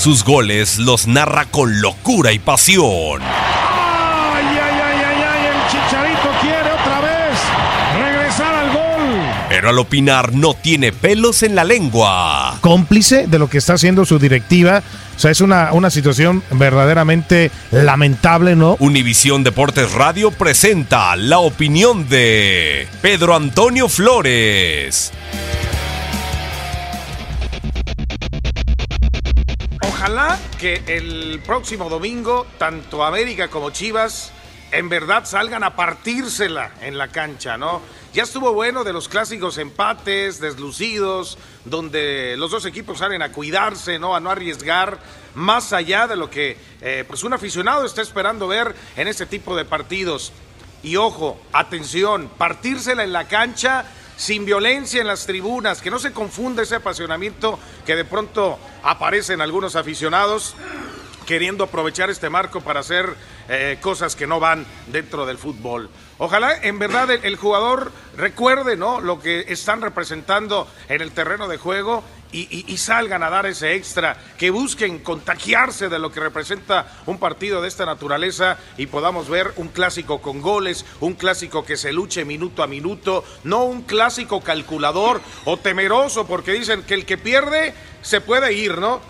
Sus goles los narra con locura y pasión. ¡Ay, ay, ay, ay, ay! El Chicharito quiere otra vez regresar al gol. Pero al opinar no tiene pelos en la lengua. Cómplice de lo que está haciendo su directiva. O sea, es una, una situación verdaderamente lamentable, ¿no? Univisión Deportes Radio presenta la opinión de Pedro Antonio Flores. Ojalá que el próximo domingo, tanto América como Chivas, en verdad salgan a partírsela en la cancha, ¿no? Ya estuvo bueno de los clásicos empates, deslucidos, donde los dos equipos salen a cuidarse, ¿no? A no arriesgar, más allá de lo que eh, pues un aficionado está esperando ver en este tipo de partidos. Y ojo, atención, partírsela en la cancha sin violencia en las tribunas, que no se confunda ese apasionamiento que de pronto aparece en algunos aficionados queriendo aprovechar este marco para hacer eh, cosas que no van dentro del fútbol. Ojalá en verdad el, jugador recuerde ¿no? lo que están representando en el terreno de juego y, salgan a dar ese extra, que busquen contagiarse de lo que representa un partido de esta naturaleza y podamos ver un clásico con goles, un clásico que se luche minuto a minuto, no un clásico calculador o temeroso, porque dicen que el que pierde se puede ir, ¿no?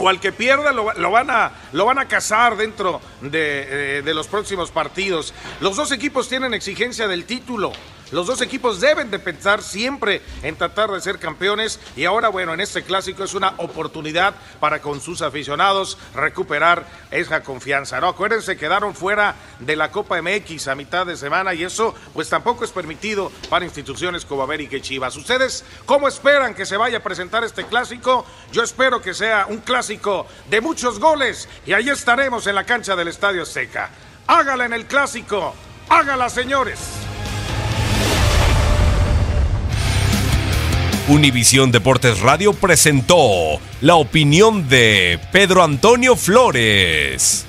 O al que pierda lo, lo, van, a, lo van a cazar dentro de, eh, de, los próximos partidos. Los dos equipos tienen exigencia del título. Los dos equipos deben de pensar siempre en tratar de ser campeones y ahora, bueno, en este clásico es una oportunidad para con sus aficionados recuperar esa confianza. No, acuérdense, quedaron fuera de la Copa MX a mitad de semana y eso pues tampoco es permitido para instituciones como América y Chivas. ¿Ustedes cómo esperan que se vaya a presentar este clásico? Yo espero que sea un clásico de muchos goles y ahí estaremos en la cancha del Estadio Azteca. Hágala en el clásico, hágala señores. Univisión Deportes Radio presentó la opinión de Pedro Antonio Flores.